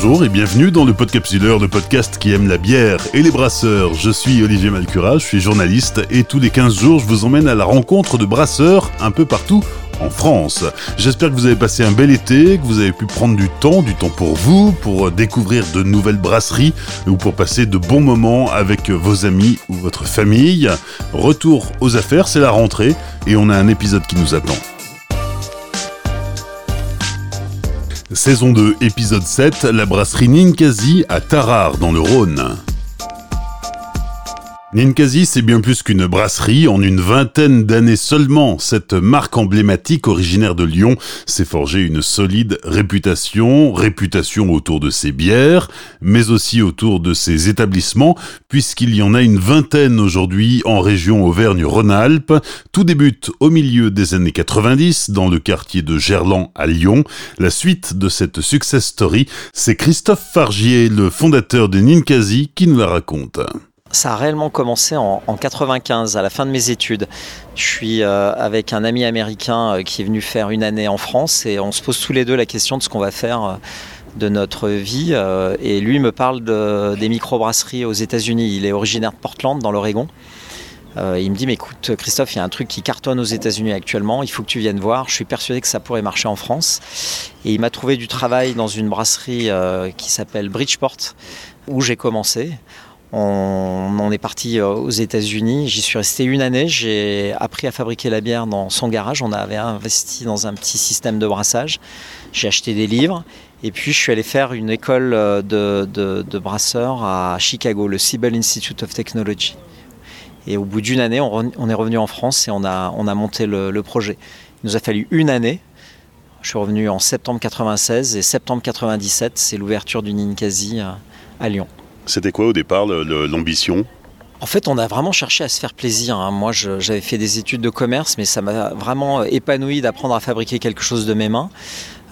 bonjour et bienvenue dans le Podcapsuleur, le podcast qui aime la bière et les brasseurs. Je suis Olivier Malcura, je suis journaliste et tous les 15 jours je vous emmène à la rencontre de brasseurs un peu partout en France. J'espère que vous avez passé un bel été, que vous avez pu prendre du temps, du temps pour vous, pour découvrir de nouvelles brasseries ou pour passer de bons moments avec vos amis ou votre famille. Retour aux affaires, c'est la rentrée et on a un épisode qui nous attend. Saison 2, épisode 7, la brasserie Ninkasi à Tarare dans le Rhône. Ninkasi, c'est bien plus qu'une brasserie. En une vingtaine d'années seulement, cette marque emblématique originaire de Lyon s'est forgée une solide réputation, réputation autour de ses bières, mais aussi autour de ses établissements, puisqu'il y en a une vingtaine aujourd'hui en région Auvergne-Rhône-Alpes. Tout débute au milieu des années 90 dans le quartier de Gerland à Lyon. La suite de cette success story, c'est Christophe Fargier, le fondateur de Ninkasi, qui nous la raconte. Ça a réellement commencé en, 95, à la fin de mes études. Je suis euh, avec un ami américain euh, qui est venu faire une année en France et on se pose tous les deux la question de ce qu'on va faire euh, de notre vie. et lui me parle de, des microbrasseries aux États-Unis. Il est originaire de Portland, dans l'Oregon. il me dit, mais écoute, Christophe, il y a un truc qui cartonne aux États-Unis actuellement, il faut que tu viennes voir. Je suis persuadé que ça pourrait marcher en France. Et il m'a trouvé du travail dans une brasserie qui s'appelle Bridgeport, où j'ai commencé. On, est parti euh, aux États-Unis. J'y suis resté une année. J'ai appris à fabriquer la bière dans son garage. On avait investi dans un petit système de brassage. J'ai acheté des livres. Et puis, je suis allé faire une école euh, de, de, brasseur à Chicago, le Siebel Institute of Technology. Et au bout d'une année, on, est revenu en France et on a, on a monté le, projet. Il nous a fallu une année. Je suis revenu en septembre 96 et septembre 97, c'est l'ouverture du Ninkasi à Lyon. C'était quoi au départ l'ambition? En fait, on a vraiment cherché à se faire plaisir. Hein. Moi, j'avais fait des études de commerce, mais ça m'a vraiment épanoui d'apprendre à fabriquer quelque chose de mes mains.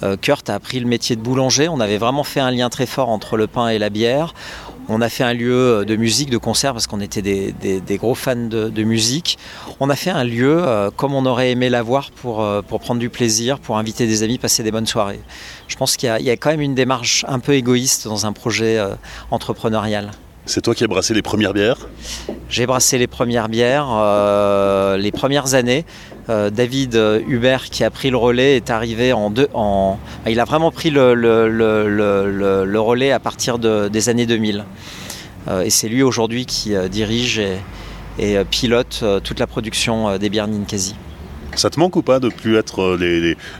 Euh, Kurt a appris le métier de boulanger. On avait vraiment fait un lien très fort entre le pain et la bière. On a fait un lieu de musique, de concert, parce qu'on était des, gros fans de, musique. On a fait un lieu euh, comme on aurait aimé l'avoir pour, euh, pour prendre du plaisir, pour inviter des amis, passer des bonnes soirées. Je pense qu'il y, a quand même une démarche un peu égoïste dans un projet entrepreneurial. C'est toi qui as brassé les premières bières? J'ai brassé les premières bières, euh, les premières années. Euh, David euh, Hubert, qui a pris le relais, est arrivé en deux. En, il a vraiment pris le, le, relais à partir des années 2000. et c'est lui aujourd'hui qui dirige et, pilote toute la production des bières Ninkasi. Ça te manque ou pas de plus être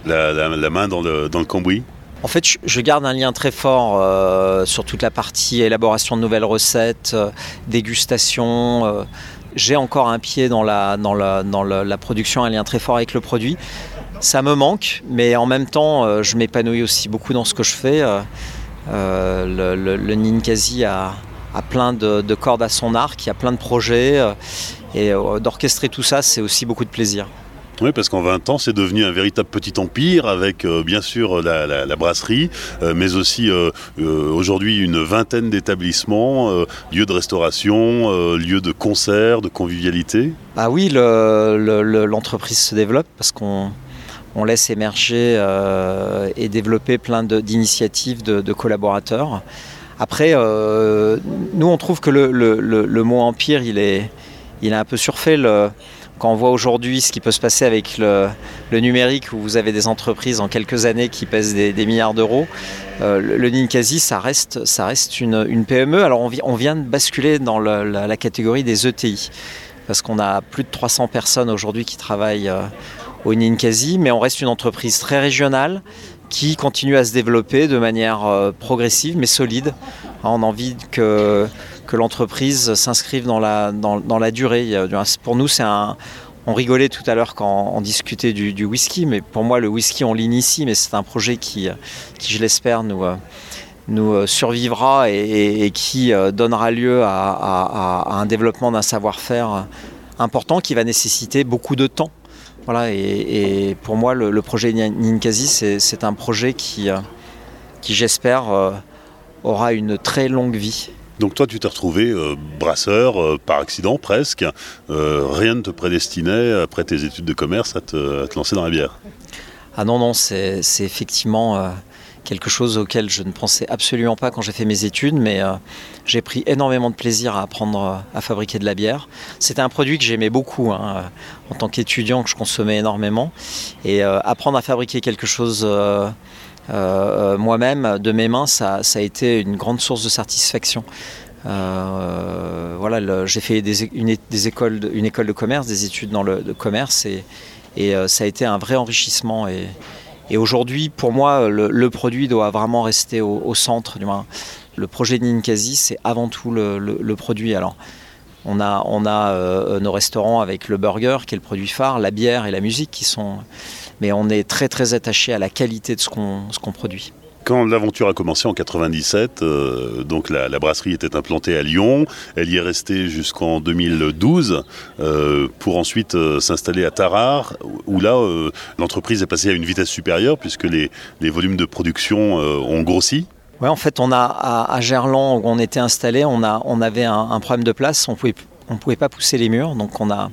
la, main dans le, dans le cambouis? En fait, je garde un lien très fort euh, sur toute la partie élaboration de nouvelles recettes, euh, dégustation. Euh. J'ai encore un pied dans, la, dans, la, production, un lien très fort avec le produit. Ça me manque, mais en même temps, je m'épanouis aussi beaucoup dans ce que je fais. le, Ninkasi a, plein de, de, cordes à son arc, il y a plein de projets. et d'orchestrer tout ça, c'est aussi beaucoup de plaisir. Oui, parce qu'en 20 ans, c'est devenu un véritable petit empire avec euh, bien sûr la, brasserie, euh, mais aussi euh, aujourd'hui une vingtaine d'établissements, lieux de restauration, lieux de concert, de convivialité. Ah oui, l'entreprise se développe parce qu'on laisse émerger et développer plein d'initiatives de, collaborateurs. Après, nous, on trouve que le, mot empire, il est, il est un peu surfait. Le, quand on voit aujourd'hui ce qui peut se passer avec le, numérique, où vous avez des entreprises en quelques années qui pèsent des, milliards d'euros, euh, le, Ninkasi, ça reste, une, PME. Alors on, vient de basculer dans la, catégorie des ETI, parce qu'on a plus de 300 personnes aujourd'hui qui travaillent euh, au Ninkasi, mais on reste une entreprise très régionale qui continue à se développer de manière euh, progressive mais solide. On a envie que que l'entreprise s'inscrive dans la, dans, la durée. Pour nous, c'est un, on rigolait tout à l'heure quand on discutait du, whisky, mais pour moi, le whisky, on l'initie, mais c'est un projet qui, qui je l'espère, nous, nous survivra et, qui donnera lieu à, un développement d'un savoir-faire important qui va nécessiter beaucoup de temps. Voilà, et, pour moi, le, projet Ninkasi, c'est un projet qui, qui j'espère, aura une très longue vie. Donc toi, tu t'es retrouvé euh, brasseur euh, par accident presque. Euh, rien ne te prédestinait, après tes études de commerce, à te, lancer dans la bière. Ah non, non, c'est effectivement quelque chose auquel je ne pensais absolument pas quand j'ai fait mes études, mais j'ai pris énormément de plaisir à apprendre à fabriquer de la bière. C'était un produit que j'aimais beaucoup hein, en tant qu'étudiant, que je consommais énormément. Et apprendre à fabriquer quelque chose moi-même de mes mains, ça, a été une grande source de satisfaction. Euh, voilà, j'ai fait des, une, écoles une école de commerce, des études dans le commerce et, euh, ça a été un vrai enrichissement. Et, aujourd'hui, pour moi, le, produit doit vraiment rester au, centre. Du moins. Le projet de Ninkasi, c'est avant tout le, produit. Alors, on a, on a euh, nos restaurants avec le burger, qui est le produit phare, la bière et la musique, qui sont. Mais on est très très attaché à la qualité de ce qu'on produit. Quand l'aventure a commencé en 97, euh, donc la, brasserie était implantée à Lyon. Elle y est restée jusqu'en 2012 euh, pour ensuite s'installer à Tarare, où là l'entreprise est passée à une vitesse supérieure puisque les, volumes de production ont grossi. Oui, en fait, on a à, Gerland où on était installé, on, a, avait un, problème de place. On pouvait pouvait pas pousser les murs, donc on a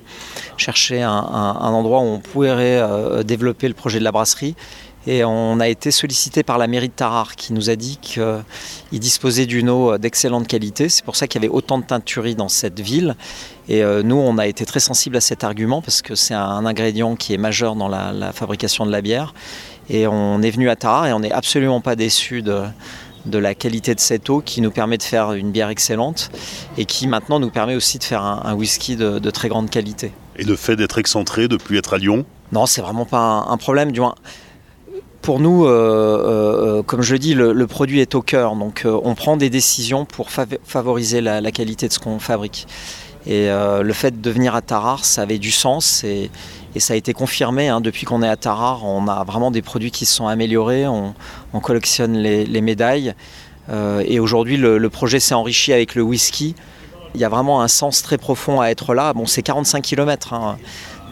cherché un, endroit où on pourrait développer le projet de la brasserie. Et on a été sollicité par la mairie de Tarare qui nous a dit qu'il disposait d'une eau d'excellente qualité. C'est pour ça qu'il y avait autant de teinturie dans cette ville. Et euh, nous, on a été très sensibles à cet argument parce que c'est un ingrédient qui est majeur dans la, fabrication de la bière. Et on est venu à Tarare et on n'est absolument pas déçu de, la qualité de cette eau qui nous permet de faire une bière excellente et qui maintenant nous permet aussi de faire un, whisky de, très grande qualité. Et le fait d'être excentré, de plus être à Lyon? Non, c'est vraiment pas un, un problème. Du moins, pour nous, euh, euh, comme je dis, le, produit est au cœur. Donc euh, on prend des décisions pour favoriser la, qualité de ce qu'on fabrique. Et le fait de venir à Tarare, ça avait du sens et, ça a été confirmé. Hein. Depuis qu'on est à Tarare, on a vraiment des produits qui se sont améliorés. On, collectionne les, médailles. et aujourd'hui, le, projet s'est enrichi avec le whisky. Il y a vraiment un sens très profond à être là. Bon, c'est 45 km. Hein.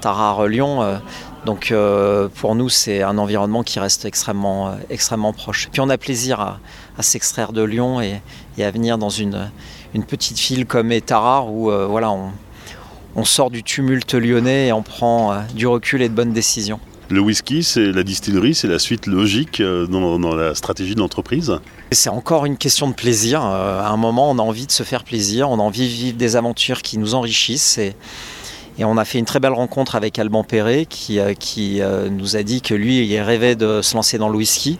Tarare-Lyon, donc euh, pour nous, c'est un environnement qui reste extrêmement, euh, extrêmement proche. Puis on a plaisir à, s'extraire de Lyon et, à venir dans une, petite ville comme Tarare où euh, voilà, on, sort du tumulte lyonnais et on prend du recul et de bonnes décisions. Le whisky, c'est la distillerie, c'est la suite logique dans, dans la stratégie de l'entreprise C'est encore une question de plaisir. À un moment, on a envie de se faire plaisir, on a envie de vivre des aventures qui nous enrichissent. Et, et on a fait une très belle rencontre avec Alban Perret qui, euh, qui euh, nous a dit que lui, il rêvait de se lancer dans le whisky.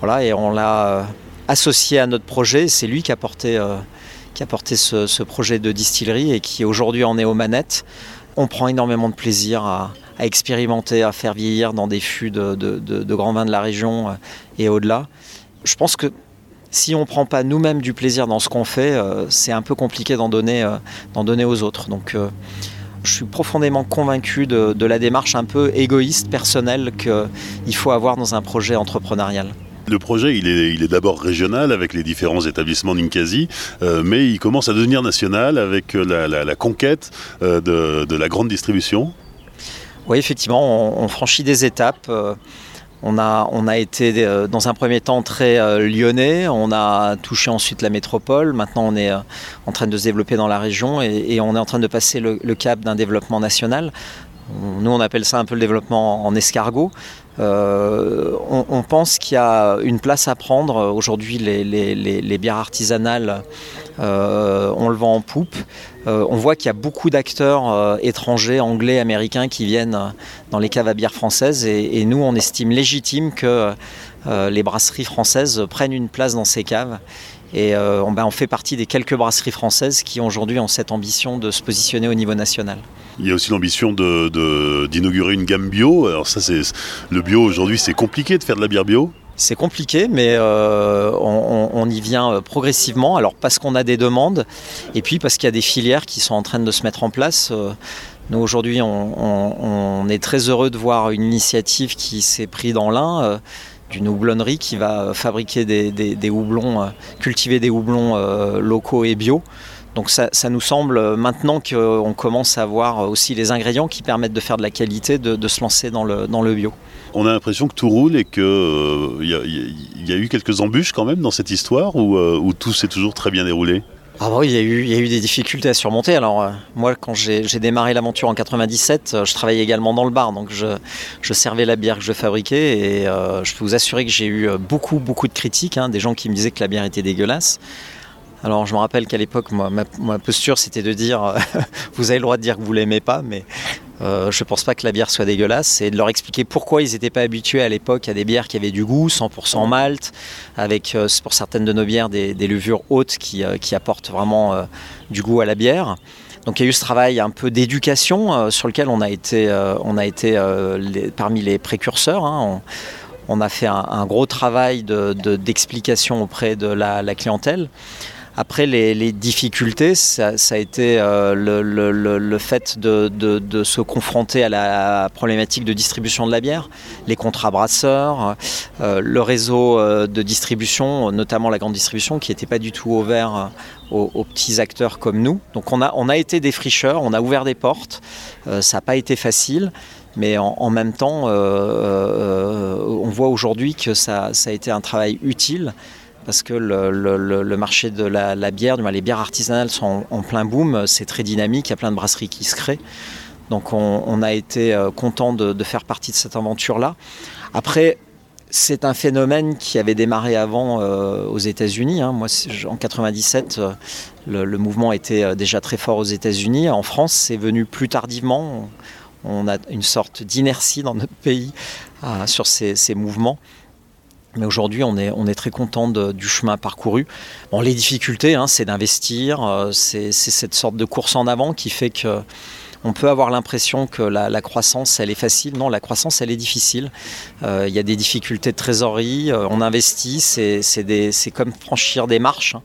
Voilà, et on l'a euh, associé à notre projet. C'est lui qui a porté, qui a porté ce, projet de distillerie et qui aujourd'hui en est aux manettes. On prend énormément de plaisir à, expérimenter, à faire vieillir dans des fûts de, grands vins de la région et au-delà. Je pense que si on ne prend pas nous-mêmes du plaisir dans ce qu'on fait, c'est un peu compliqué d'en donner, d'en donner aux autres. Donc je suis profondément convaincu de, la démarche un peu égoïste, personnelle qu'il faut avoir dans un projet entrepreneurial. Le projet, il est, d'abord régional avec les différents établissements Ninkasi, euh, mais il commence à devenir national avec la, conquête euh, de, la grande distribution. Oui, effectivement, on, franchit des étapes. Euh, on a, été euh, dans un premier temps très euh, lyonnais, on a touché ensuite la métropole, maintenant on est euh, en train de se développer dans la région et, on est en train de passer le, cap d'un développement national. Nous on appelle ça un peu le développement en escargot. on, pense qu'il y a une place à prendre. Aujourd'hui les, bières artisanales, on le vend en poupe. Euh, on voit qu'il y a beaucoup d'acteurs euh, étrangers, anglais, américains qui viennent euh, dans les caves à bière françaises et, nous on estime légitime que les brasseries françaises prennent une place dans ces caves. Et ben, on, fait partie des quelques brasseries françaises qui aujourd'hui ont cette ambition de se positionner au niveau national. Il y a aussi l'ambition d'inaugurer une gamme bio. Alors ça, c'est le bio aujourd'hui, c'est compliqué de faire de la bière bio. C'est compliqué, mais euh, on, y vient euh, progressivement. Alors parce qu'on a des demandes, et puis parce qu'il y a des filières qui sont en train de se mettre en place. Euh, nous aujourd'hui, on, est très heureux de voir une initiative qui s'est prise dans l'Ain d'une houblonnerie qui va fabriquer des, houblons, cultiver des houblons locaux et bio. Donc ça, nous semble, maintenant qu'on commence à voir aussi les ingrédients qui permettent de faire de la qualité, de, se lancer dans le bio on a l'impression que tout roule et qu'il euh, y, a eu quelques embûches quand même dans cette histoire ou euh, tout s'est toujours très bien déroulé? Ah bah oui, il y, a eu, il y a eu des difficultés à surmonter. Alors euh, moi, quand j'ai démarré l'aventure en 97, euh, je travaillais également dans le bar, donc je, je servais la bière que je fabriquais et euh, je peux vous assurer que j'ai eu beaucoup, beaucoup de critiques, hein, des gens qui me disaient que la bière était dégueulasse. Alors je me rappelle qu'à l'époque, ma, ma, posture, c'était de dire, vous avez le droit de dire que vous l'aimez pas, mais euh, je ne pense pas que la bière soit dégueulasse et de leur expliquer pourquoi ils n'étaient pas habitués à l'époque à des bières qui avaient du goût, 100% malt, avec euh, pour certaines de nos bières des, levures hautes qui, euh, apportent vraiment du goût à la bière. Donc il y a eu ce travail un peu d'éducation sur lequel on a été, on a été parmi les précurseurs. Hein. On, a fait un, gros travail d'explication auprès de la clientèle. Après, les, difficultés, ça, a été euh, le, fait de, se confronter à la problématique de distribution de la bière, les contrats brasseurs, euh, le réseau euh, de distribution, notamment la grande distribution, qui n'était pas du tout ouvert aux, petits acteurs comme nous. Donc on a, été des fricheurs, on a ouvert des portes, ça n'a pas été facile. Mais en, même temps, on voit aujourd'hui que ça, a été un travail utile parce que le, marché de la, bière, les bières artisanales sont en, plein boom, c'est très dynamique, il y a plein de brasseries qui se créent. Donc on, a été euh, content de, faire partie de cette aventure-là. Après, c'est un phénomène qui avait démarré avant euh, aux États-Unis. Hein. Moi, en 97, euh, le, mouvement était déjà très fort aux États-Unis. En France, c'est venu plus tardivement. On, a une sorte d'inertie dans notre pays sur ces mouvements. Mais aujourd'hui, on est, très content du chemin parcouru. Bon, les difficultés, hein, c'est d'investir, euh, c'est cette sorte de course en avant qui fait que on peut avoir l'impression que la, croissance, elle est facile. Non, la croissance, elle est difficile. Euh, il y a des difficultés de trésorerie, euh, on investit, c'est comme franchir des marches. Hein.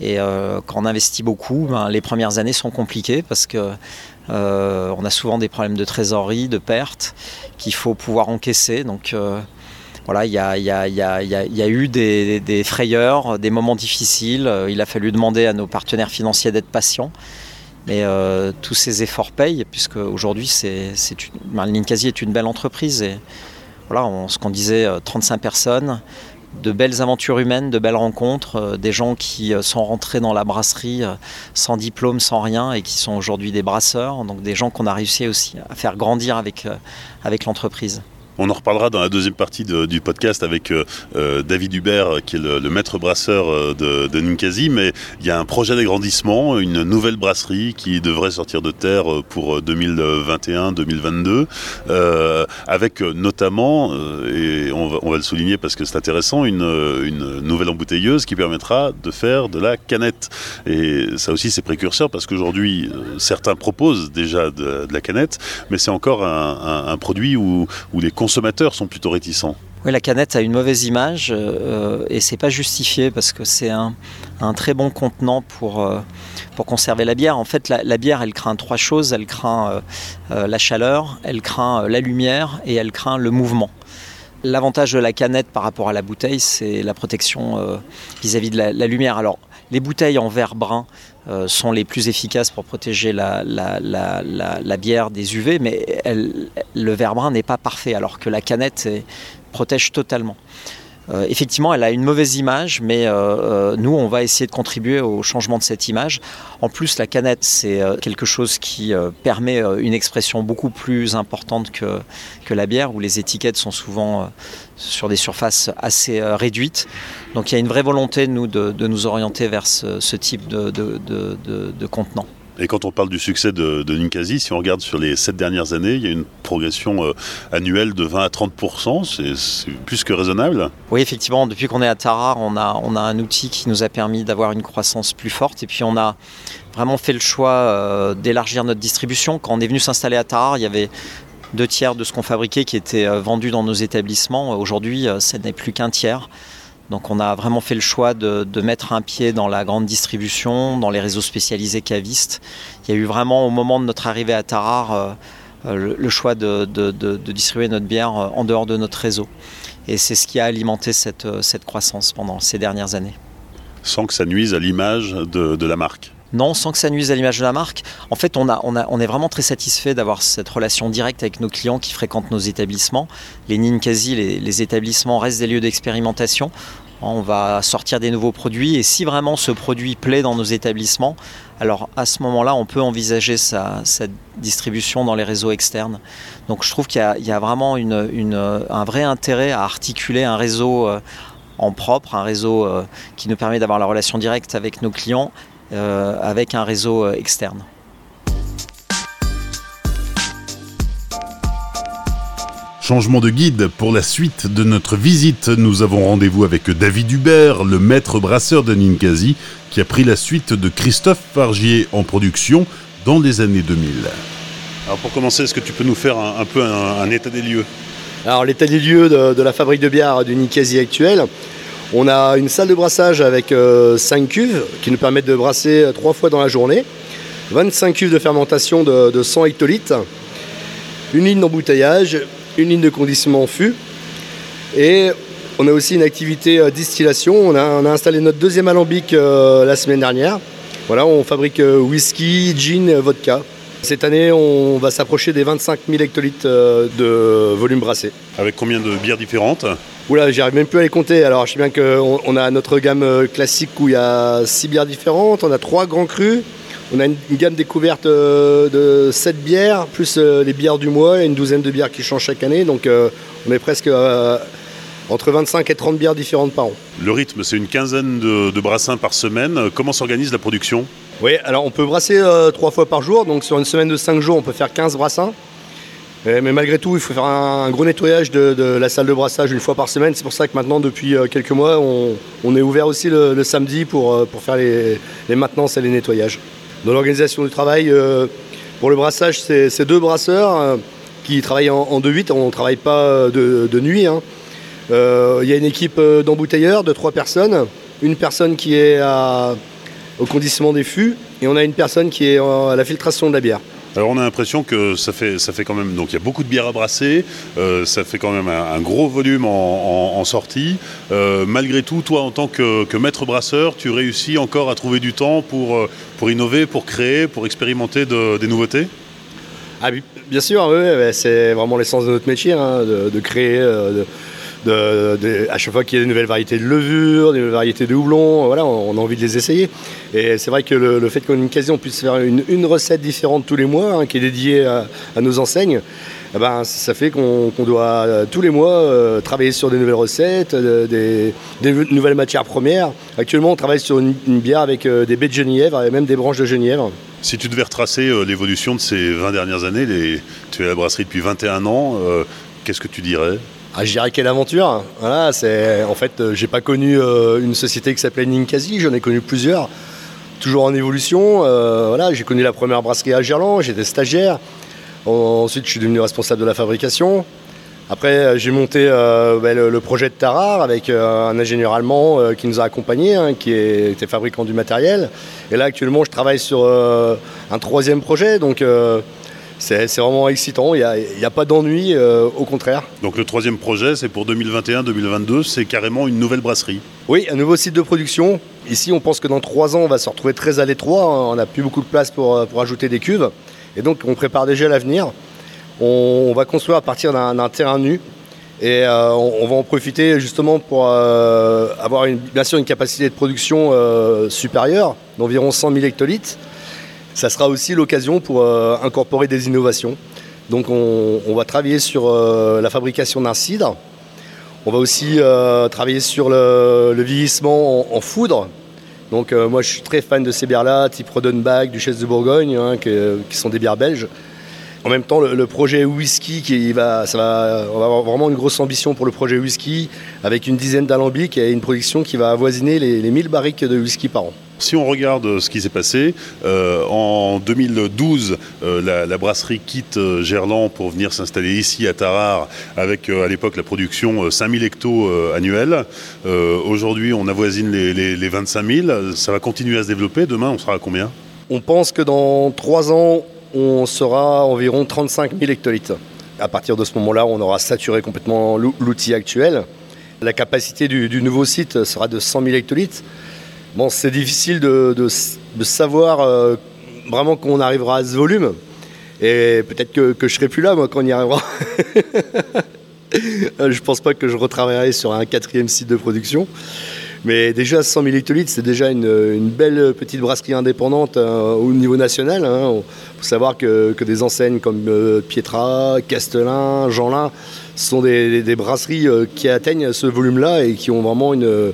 Et quand on investit beaucoup, ben, les premières années sont compliquées parce que on a souvent des problèmes de trésorerie, de pertes qu'il faut pouvoir encaisser. Donc voilà, il y a, eu des, frayeurs, des moments difficiles. Euh, il a fallu demander à nos partenaires financiers d'être patients. Mais euh, tous ces efforts payent, puisque aujourd'hui, c'est, Ninkasi est une belle entreprise. Voilà, ce qu'on disait, 35 euh, personnes, de belles aventures humaines, de belles rencontres, des gens qui sont rentrés dans la brasserie sans diplôme, sans rien, et qui sont aujourd'hui des brasseurs. Donc des gens qu'on a réussi aussi à faire grandir avec l'entreprise. On en reparlera dans la deuxième partie du podcast avec euh, euh, David Hubert, qui est le, maître brasseur euh, de, Ninkasi. Mais il y a un projet d'agrandissement, une nouvelle brasserie qui devrait sortir de terre pour 2021-2022, avec notamment, et on va, le souligner parce que c'est intéressant, une, nouvelle embouteilleuse qui permettra de faire de la canette. Et ça aussi, c'est précurseur parce qu'aujourd'hui, certains proposent déjà de, la canette, mais c'est encore un, produit où, où les consommateurs consommateurs sont plutôt réticents. Oui, la canette a une mauvaise image euh, et c'est pas justifié parce que c'est un, très bon contenant pour, euh, pour conserver la bière. En fait, la, bière, elle craint trois choses. Elle craint euh, la chaleur, elle craint la lumière et elle craint le mouvement. L'avantage de la canette par rapport à la bouteille, c'est la protection vis-à-vis de la, la, lumière. Alors, les bouteilles en verre brun euh, sont les plus efficaces pour protéger la, bière des UV, mais le verre brun n'est pas parfait, alors que la canette protège totalement. Euh, effectivement, elle a une mauvaise image, mais euh, euh, nous, on va essayer de contribuer au changement de cette image. En plus, la canette, c'est quelque chose qui permet une expression beaucoup plus importante que, la bière, où les étiquettes sont souvent sur des surfaces assez réduites. Donc il y a une vraie volonté, nous, de, nous orienter vers ce, type de contenant. Et quand on parle du succès de, Ninkasi, si on regarde sur les sept dernières années, il y a une progression euh, annuelle de 20 à 30% c'est plus que raisonnable. Oui, effectivement, depuis qu'on est à Tarare, on a, on a un outil qui nous a permis d'avoir une croissance plus forte. Et puis on a vraiment fait le choix euh, d'élargir notre distribution. Quand on est venu s'installer à Tarare, il y avait deux tiers de ce qu'on fabriquait qui était euh, vendu dans nos établissements. Aujourd'hui, ce n'est plus qu'un tiers. Donc on a vraiment fait le choix de, mettre un pied dans la grande distribution, dans les réseaux spécialisés cavistes. Il y a eu vraiment au moment de notre arrivée à Tarare euh, euh, le, choix de, distribuer notre bière euh, en dehors de notre réseau. Et c'est ce qui a alimenté cette, croissance pendant ces dernières années. Sans que ça nuise à l'image de la marque non, sans que ça nuise à l'image de la marque. En fait, on, est vraiment très satisfait d'avoir cette relation directe avec nos clients qui fréquentent nos établissements. Les Ninkasi, les, établissements restent des lieux d'expérimentation. On va sortir des nouveaux produits et si vraiment ce produit plaît dans nos établissements, alors à ce moment-là, on peut envisager sa, distribution dans les réseaux externes. Donc je trouve qu'il y, a vraiment un vrai intérêt à articuler un réseau euh, en propre, un réseau euh, qui nous permet d'avoir la relation directe avec nos clients, avec un réseau externe. Changement de guide pour la suite de notre visite. Nous avons rendez-vous avec David Hubert, le maître brasseur de Ninkasi, qui a pris la suite de Christophe Fargier en production dans les années 2000. Alors pour commencer, est-ce que tu peux nous faire un, peu un, état des lieux? Alors l'état des lieux de, la fabrique de bière du Ninkasi actuelle. On a une salle de brassage avec 5 euh, cuves qui nous permettent de brasser 3 fois dans la journée. 25 cuves de fermentation de, de 100 hectolitres. Une ligne d'embouteillage, une ligne de conditionnement fût. Et on a aussi une activité euh, distillation. On a, installé notre deuxième alambic euh, la semaine dernière. Voilà, on fabrique euh, whisky, gin, vodka. Cette année, on va s'approcher des 25 000 hectolitres de volume brassé. Avec combien de bières différentes? Oula, j'arrive même plus à les compter. Alors, je sais bien qu'on a notre gamme classique où il y a 6 bières différentes. On a 3 grands crus. On a une, gamme découverte euh, de 7 bières, plus euh, les bières du mois et une douzaine de bières qui changent chaque année. Donc euh, on est presque entre 25 et 30 bières différentes par an. Le rythme, c'est une quinzaine de, brassins par semaine. Comment s'organise la production? Oui, alors on peut brasser trois fois par jour. Donc sur une semaine de 5 jours, on peut faire 15 brassins. Mais malgré tout, il faut faire un, gros nettoyage de, la salle de brassage une fois par semaine. C'est pour ça que maintenant, depuis quelques mois, on, est ouvert aussi le, samedi pour, faire les maintenances et les nettoyages. Dans l'organisation du travail, euh, pour le brassage, c'est deux brasseurs euh, qui travaillent en, 2-8. On ne travaille pas euh, de, nuit. Hein. Il y a une équipe d'embouteilleurs de trois personnes. Une personne qui est au conditionnement des fûts et on a une personne qui est à la filtration de la bière. Alors on a l'impression que ça fait, quand même, donc il y a beaucoup de bières à brasser, euh, ça fait quand même un, gros volume en, sortie. Euh, malgré tout, toi en tant que, maître brasseur, tu réussis encore à trouver du temps pour, euh, innover, pour créer, pour expérimenter des nouveautés? Ah, Bien sûr, oui, c'est vraiment l'essence de notre métier, hein, de, créer. À chaque fois qu'il y a des nouvelles variétés de levure, des nouvelles variétés de houblon, voilà, on, a envie de les essayer. Et c'est vrai que le, fait qu'on ait on puisse faire une, recette différente tous les mois, hein, qui est dédiée à, nos enseignes, eh ben, ça fait qu'on doit euh, tous les mois euh, travailler sur des nouvelles recettes, euh, des, nouvelles matières premières. Actuellement, on travaille sur une, bière avec des baies de genièvre et même des branches de genièvre. Si tu devais retracer l'évolution de ces 20 dernières années, tu es à la brasserie depuis 21 ans, qu'est-ce que tu dirais? Ah, je quelle aventure. Voilà, c'est en fait, euh, j'ai pas connu euh, une société qui s'appelait Ninkasi, j'en ai connu plusieurs, toujours en évolution. Euh, j'ai connu la première brasserie à Gerland, j'étais stagiaire. Ensuite, je suis devenu responsable de la fabrication. Après, j'ai monté ben, le, projet de Tarare avec un ingénieur allemand qui nous a accompagnés, hein, qui était fabricant du matériel. Et là, actuellement, je travaille sur un troisième projet. C'est vraiment excitant, il n'y a, pas d'ennui, euh, au contraire. Donc le troisième projet, c'est pour 2021-2022, c'est carrément une nouvelle brasserie Oui, un nouveau site de production. Ici, on pense que dans trois ans, on va se retrouver très à l'étroit, hein. on n'a plus beaucoup de place pour, euh, pour ajouter des cuves. Et donc, on prépare déjà l'avenir. On, va construire à partir d'un terrain nu. Et euh, on, va en profiter justement pour avoir une, bien sûr une capacité de production supérieure, d'environ 100 000 hectolitres ça sera aussi l'occasion pour euh, incorporer des innovations. Donc on, va travailler sur euh, la fabrication d'un cidre. On va aussi euh, travailler sur le, vieillissement en, foudre. Donc moi je suis très fan de ces bières-là, type Rodenbach, Duchesse de Bourgogne, hein, qui, sont des bières belges. En même temps, le, projet whisky, qui va, ça va, on va avoir vraiment une grosse ambition pour le projet whisky, avec une dizaine d'alambics et une production qui va avoisiner les, les 1000 barriques de whisky par an. Si on regarde ce qui s'est passé, euh, en 2012, euh, la, brasserie quitte euh, Gerland pour venir s'installer ici à Tarare avec à l'époque la production 5000 hectos annuels. Aujourd'hui, on avoisine les, les, 25 000. Ça va continuer à se développer. Demain, on sera à combien? On pense que dans trois ans, on sera environ 35 000 hectolitres. À partir de ce moment-là, on aura saturé complètement l'outil actuel. La capacité du, du nouveau site sera de 100 000 hectolitres. Bon, c'est difficile de, savoir euh, vraiment quand on arrivera à ce volume. Et peut-être que, que je serai plus là, moi, quand on y arrivera. Euh, je pense pas que je retravaillerai sur un quatrième site de production. Mais déjà 100 000 hectolitres, c'est déjà une, belle petite brasserie indépendante euh, au niveau national. Il hein. faut savoir que, des enseignes comme euh, Pietra, Castelin, Jeanlin sont des, brasseries qui atteignent ce volume-là et qui ont vraiment une,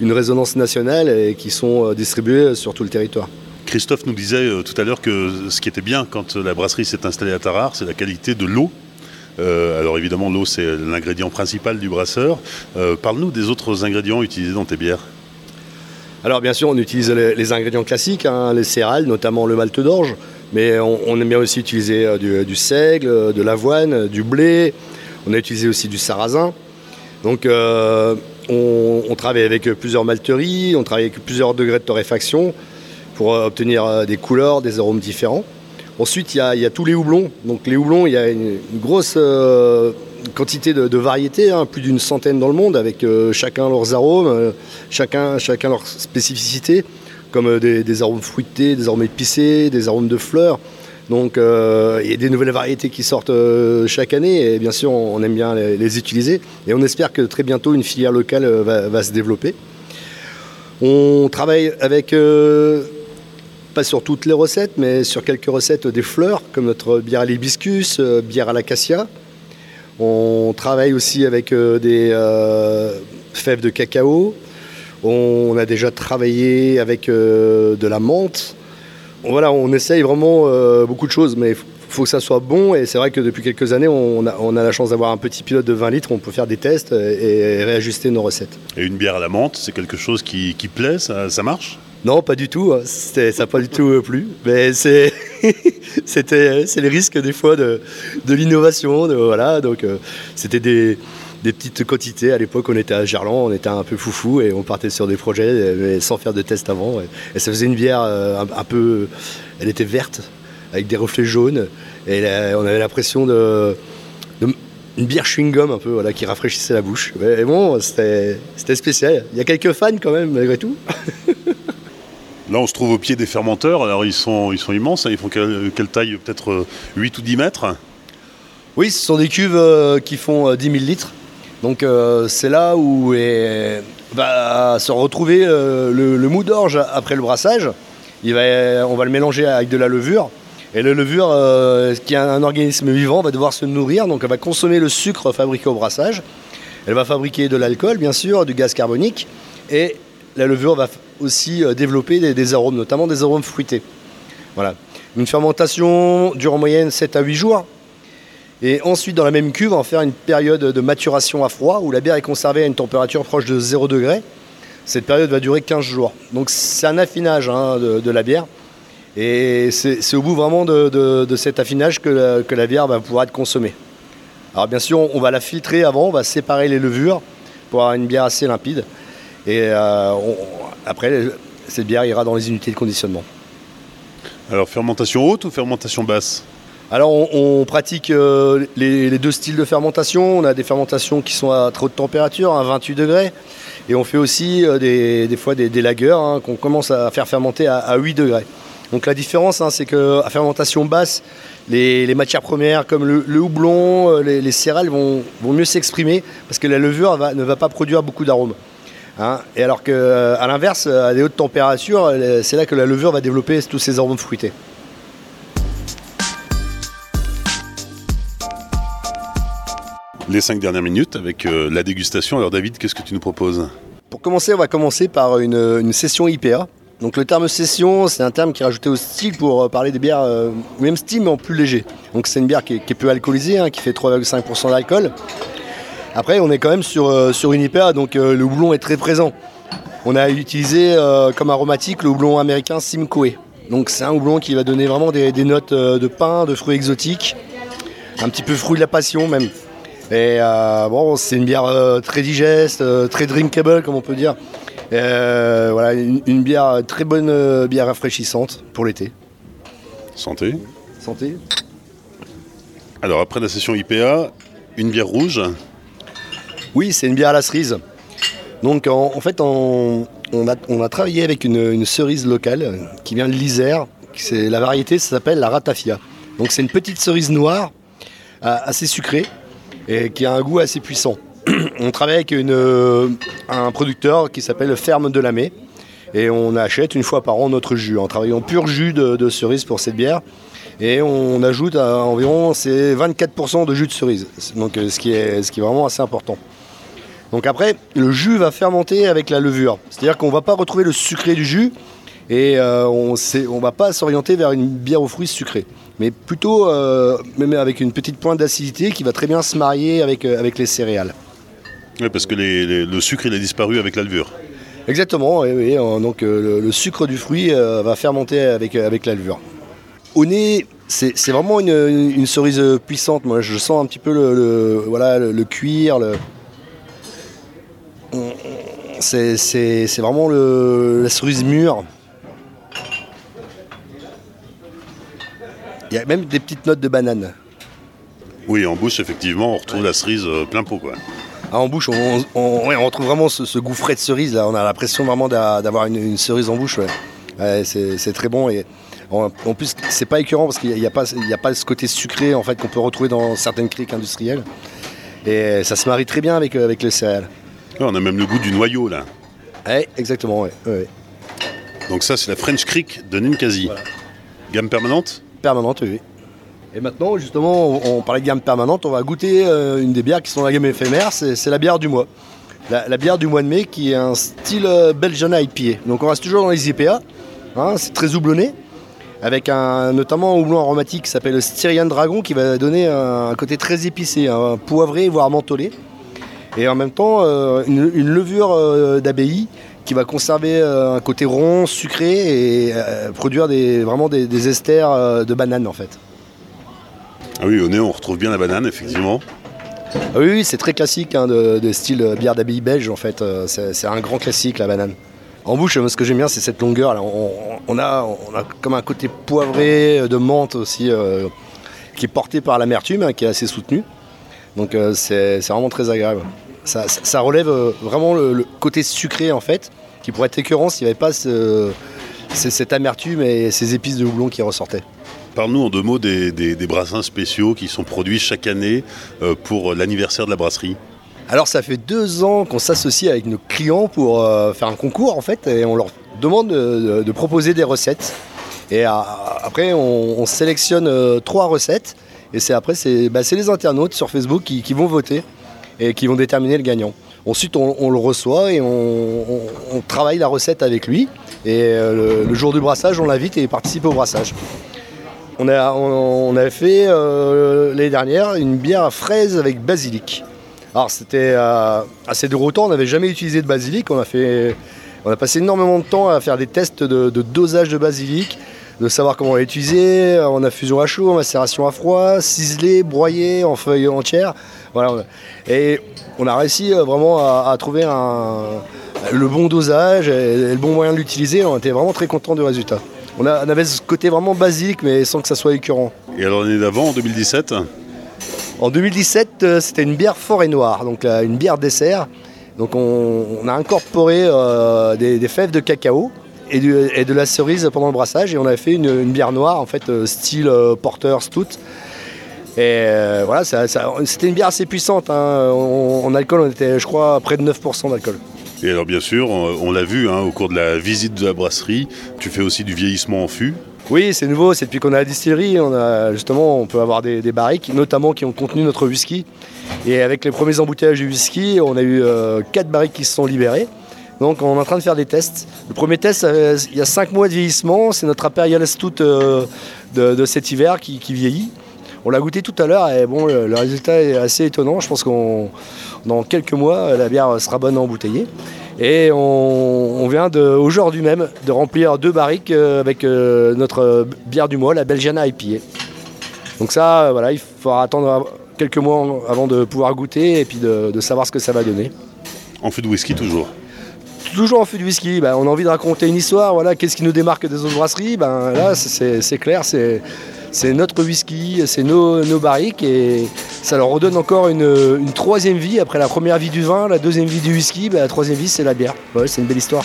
une, résonance nationale et qui sont distribuées sur tout le territoire. Christophe nous disait tout à l'heure que ce qui était bien quand la brasserie s'est installée à Tarare, c'est la qualité de l'eau euh, alors évidemment, l'eau, c'est l'ingrédient principal du brasseur. Euh, parle-nous des autres ingrédients utilisés dans tes bières. Alors bien sûr, on utilise les, ingrédients classiques, hein, les céréales, notamment le malt d'orge, mais on, aime bien aussi utiliser euh, du, seigle, de l'avoine, du blé. On a utilisé aussi du sarrasin. Donc on, travaille avec plusieurs malteries, on travaille avec plusieurs degrés de torréfaction pour obtenir des couleurs, des arômes différents. Ensuite, il y, a, tous les houblons. Donc les houblons, il y a une, grosse euh, quantité de, variétés, hein, plus d'une centaine dans le monde, avec euh, chacun leurs arômes, euh, chacun, chacun leurs spécificités, comme des, arômes fruités, des arômes épicés, des arômes de fleurs. Donc il y a des nouvelles variétés qui sortent chaque année et bien sûr on aime bien les, utiliser. Et on espère que très bientôt une filière locale va, va se développer. On travaille avec sur toutes les recettes, mais sur quelques recettes des fleurs, comme notre bière à l'hibiscus, euh, bière à l'acacia. On travaille aussi avec euh, des euh, fèves de cacao. On a déjà travaillé avec de la menthe. Voilà, on essaye vraiment beaucoup de choses, mais il faut que ça soit bon. Et c'est vrai que depuis quelques années, on a, la chance d'avoir un petit pilote de 20 litres. On peut faire des tests et, réajuster nos recettes. Et une bière à la menthe, c'est quelque chose qui, plaît, ça marche? Non, pas du tout. Hein. Ça n'a pas du tout plu. Mais c'est, c'était, c'est les risques des fois de, l'innovation. voilà, donc euh, c'était des, petites quantités. À l'époque, on était à Gerland, on était un peu foufou et on partait sur des projets mais sans faire de test avant. Et, ça faisait une bière euh, un, peu, elle était verte avec des reflets jaunes et on avait l'impression de, une bière chewing-gum un peu qui rafraîchissait la bouche. Mais bon, c'était spécial. Il y a quelques fans quand même malgré tout. Là, on se trouve au pied des fermenteurs. Alors, ils sont, ils sont immenses. Hein. Ils font quelle, taille? Peut-être 8 euh, ou 10 mètres? Oui, ce sont des cuves euh, qui font 10 euh, 000 litres. Donc, c'est là où va se retrouver le, mou d'orge après le brassage. On va le mélanger avec de la levure. Et la levure, qui est un organisme vivant, va devoir se nourrir. Donc, elle va consommer le sucre fabriqué au brassage. Elle va fabriquer de l'alcool, bien sûr, du gaz carbonique. Et la levure va aussi euh, développer des, arômes, notamment des arômes fruités. Voilà. Une fermentation dure en moyenne 7 à 8 jours. Et ensuite, dans la même cuve, on va faire une période de maturation à froid où la bière est conservée à une température proche de 0 degré. Cette période va durer 15 jours. Donc c'est un affinage hein, de, la bière. Et c'est au bout vraiment de, cet affinage que la, bière va pouvoir être consommée. Alors bien sûr, on va la filtrer avant, on va séparer les levures pour avoir une bière assez limpide. Et euh, après, cette bière ira dans les unités de conditionnement. Alors fermentation haute ou fermentation basse? Alors on, pratique euh, les, deux styles de fermentation. On a des fermentations qui sont à trop de température, à 28 degrés. Et on fait aussi euh, des, fois des, des lagers hein, qu'on commence à faire fermenter à, 8 degrés. Donc la différence, hein, c'est qu'à fermentation basse, les, matières premières comme le, houblon, les, céréales vont, mieux s'exprimer parce que la levure ne va pas produire beaucoup d'arômes. Hein. et alors qu'à euh, l'inverse, à des hautes températures, euh, c'est là que la levure va développer tous ces arômes fruités. Les cinq dernières minutes avec euh, la dégustation. Alors David, qu'est-ce que tu nous proposes? Pour commencer, on va commencer par une, session IPA. Donc le terme session, c'est un terme qui est rajouté au style pour parler des bières, même style mais en plus léger. Donc c'est une bière qui est, peu alcoolisée, hein, qui fait 3,5% d'alcool après, on est quand même sur, euh, sur une IPA, donc euh, le houblon est très présent. On a utilisé euh, comme aromatique le houblon américain Simcoe. Donc c'est un houblon qui va donner vraiment des, notes de pain, de fruits exotiques, un petit peu fruit de la passion même. Et bon, c'est une bière très digeste, très drinkable comme on peut dire. voilà, une, bière très bonne bière rafraîchissante pour l'été. Santé. Santé. Alors après la session IPA, une bière rouge. Oui, c'est une bière à la cerise. Donc en, fait, on, a, travaillé avec une, cerise locale qui vient de l'Isère. La variété s'appelle la ratafia. Donc c'est une petite cerise noire, assez sucrée. et qui a un goût assez puissant. on travaille avec un producteur qui s'appelle Ferme de la et on achète une fois par an notre jus en travaillant pur jus de, cerise pour cette bière et on ajoute à environ 24% de jus de cerise, donc ce qui est vraiment assez important. Donc après, le jus va fermenter avec la levure. C'est-à-dire qu'on ne va pas retrouver le sucré du jus et euh, on ne va pas s'orienter vers une bière aux fruits sucrés. Mais plutôt euh, même avec une petite pointe d'acidité qui va très bien se marier avec, euh, avec les céréales. Oui, parce que le sucre il a disparu avec la levure. Exactement, oui, donc le, sucre du fruit va fermenter avec, avec la levure. Au nez, c'est vraiment une, cerise puissante. Moi, je sens un petit peu le, voilà, le cuir, le, c'est vraiment la cerise mûre. Il y a même des petites notes de banane. Oui, en bouche, effectivement, on retrouve la cerise euh, plein pot. Quoi. Ah, en bouche, on, retrouve vraiment ce, goût frais de cerise. Là. On a l'impression vraiment d'avoir une, cerise en bouche. c'est très bon. Et en, plus, c'est pas écœurant parce qu'il n'y a, pas, a pas ce côté sucré en fait, qu'on peut retrouver dans certaines criques industrielles. Et ça se marie très bien avec, avec le céréales on a même le goût du noyau là. Exactement, oui. Donc ça, c'est la French Creek de Ninkasi. Gamme permanente Permanente, oui. Et maintenant, justement, on, parlait de gamme permanente, on va goûter euh, une des bières qui sont dans la gamme éphémère, c'est la bière du mois. La, bière du mois de mai qui est un style euh, Belgian IPA. Donc on reste toujours dans les IPA, hein, c'est très houblonné, avec un, notamment un houblon aromatique qui s'appelle le Styrian Dragon qui va donner un, côté très épicé, un poivré, voire mentholé et en même temps euh, une, levure euh, d'abbaye qui va conserver euh, un côté rond, sucré et produire des, vraiment des, esters de banane en fait. Ah oui, au nez on retrouve bien la banane effectivement. Ah oui, c'est très classique hein, de, style bière d'abbaye belge en fait. C'est un grand classique la banane. En bouche, ce que j'aime bien, c'est cette longueur. On, a, on a comme un côté poivré de menthe aussi, qui est porté par l'amertume, hein, qui est assez soutenu. Donc c'est vraiment très agréable ça, relève euh, vraiment le, côté sucré en fait, qui pourrait être écœurant s'il n'y avait pas cette amertume et ces épices de houblon qui ressortaient. Parle-nous en deux mots des, brassins spéciaux qui sont produits chaque année euh, pour l'anniversaire de la brasserie. Alors ça fait deux ans qu'on s'associe avec nos clients pour euh, faire un concours en fait et on leur demande de, proposer des recettes. Et après on, sélectionne trois recettes et c'est après c'est bah, les internautes sur Facebook qui vont voter et qui vont déterminer le gagnant. Ensuite, on, le reçoit et on, travaille la recette avec lui. Et euh, le, jour du brassage, on l'invite et il participe au brassage. On a, fait euh, l'année dernière une bière à fraise avec basilic. Alors c'était euh, assez déroutant, on n'avait jamais utilisé de basilic. On a, fait, on a passé énormément de temps à faire des tests de, dosage de basilic, de savoir comment l'utiliser. On a fusion à chaud, macération à froid, ciselé, broyé en feuilles entières. Voilà. Et on a réussi euh, vraiment à, trouver le bon dosage et, le bon moyen de l'utiliser. On était vraiment très content du résultat. On, avait ce côté vraiment basique, mais sans que ça soit écœurant. Et alors l'année d'avant, en 2017 En 2017, euh, c'était une bière forêt noire, donc une bière dessert. Donc on, a incorporé euh, des, fèves de cacao et, de la cerise pendant le brassage et on a fait une, bière noire en fait style porter stout et euh, voilà, c'était une bière assez puissante. Hein. En, alcool, on était, je crois, près de 9% d'alcool. Et alors, bien sûr, on, l'a vu hein, au cours de la visite de la brasserie, tu fais aussi du vieillissement en fût. Oui, c'est nouveau, c'est depuis qu'on a la distillerie, on a justement, on peut avoir des, barriques, notamment qui ont contenu notre whisky. Et avec les premiers embouteillages du whisky, on a eu euh, quatre barriques qui se sont libérées. Donc on est en train de faire des tests. Le premier test, euh, il y a 5 mois de vieillissement, c'est notre Imperial Stout de, cet hiver qui vieillit. On l'a goûté tout à l'heure et bon, le, résultat est assez étonnant. Je pense qu'on dans quelques mois, la bière sera bonne à embouteiller. Et on, vient de, aujourd'hui même de remplir deux barriques euh, avec euh, notre bière du mois, la Belgiana IPA. Donc ça, voilà, il faudra attendre quelques mois avant de pouvoir goûter et puis de, savoir ce que ça va donner. En fût de whisky toujours Toujours en fût de whisky, ben, on a envie de raconter une histoire, voilà, qu'est-ce qui nous démarque des autres brasseries ben, Là, c'est clair, c'est notre whisky, c'est nos, barriques et ça leur redonne encore une, troisième vie après la première vie du vin, la deuxième vie du whisky, bah, la troisième vie c'est la bière. c'est une belle histoire.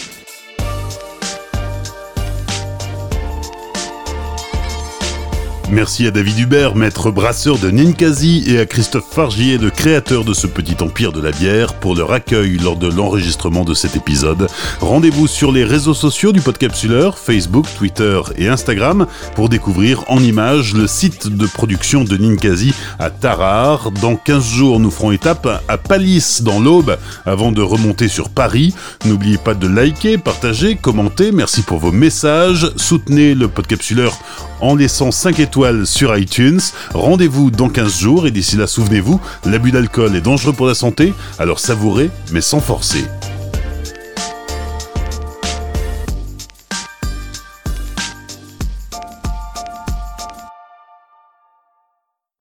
Merci à David Hubert, maître brasseur de Ninkasi, et à Christophe Fargier, le créateur de ce petit empire de la bière, pour leur accueil lors de l'enregistrement de cet épisode. Rendez-vous sur les réseaux sociaux du Podcapsuleur, Facebook, Twitter et Instagram, pour découvrir en images le site de production de Ninkasi à Tarare. Dans 15 jours, nous ferons étape à Palis dans l'Aube, avant de remonter sur Paris. N'oubliez pas de liker, partager, commenter. Merci pour vos messages. Soutenez le Podcapsuleur en laissant 5 étoiles sur iTunes. Rendez-vous dans 15 jours et d'ici là, souvenez-vous, l'abus d'alcool est dangereux pour la santé, alors savourez mais sans forcer.